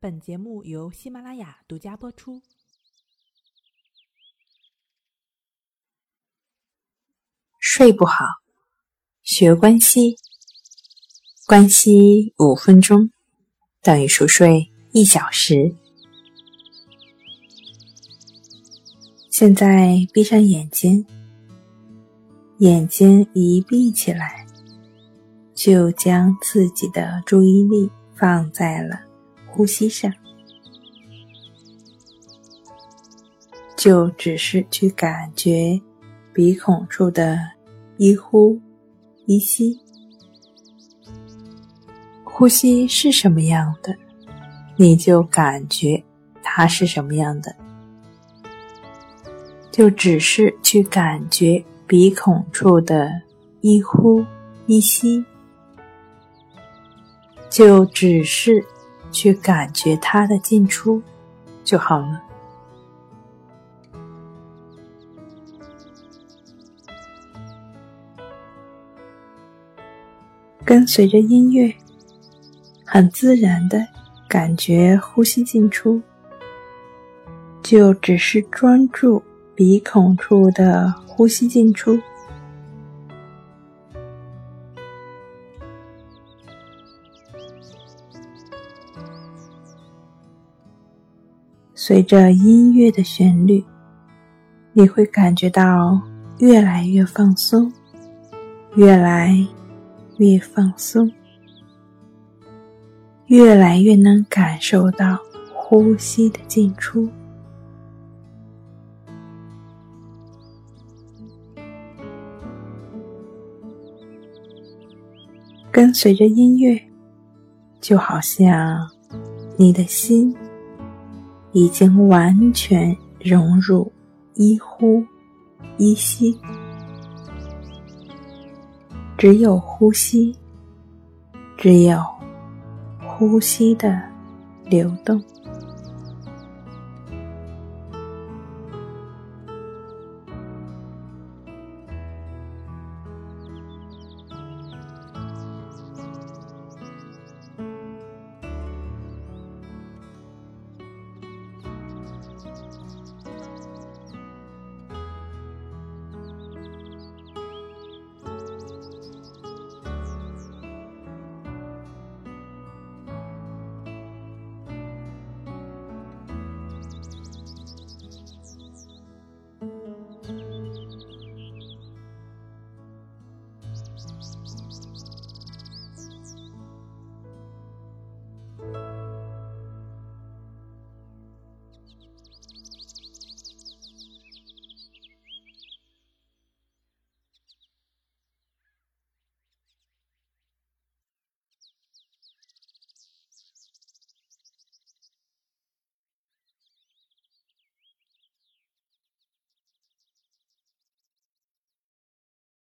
本节目由喜马拉雅独家播出。睡不好，学关西，关西五分钟等于熟睡一小时。现在闭上眼睛，眼睛一闭起来，就将自己的注意力放在了。呼吸上，就只是去感觉鼻孔处的一呼一吸，呼吸是什么样的，你就感觉它是什么样的，就只是去感觉鼻孔处的一呼一吸，就只是。去感觉它的进出就好了。跟随着音乐，很自然的感觉呼吸进出，就只是专注鼻孔处的呼吸进出。随着音乐的旋律，你会感觉到越来越放松，越来越放松，越来越能感受到呼吸的进出。跟随着音乐，就好像你的心。已经完全融入一呼一吸，只有呼吸，只有呼吸的流动。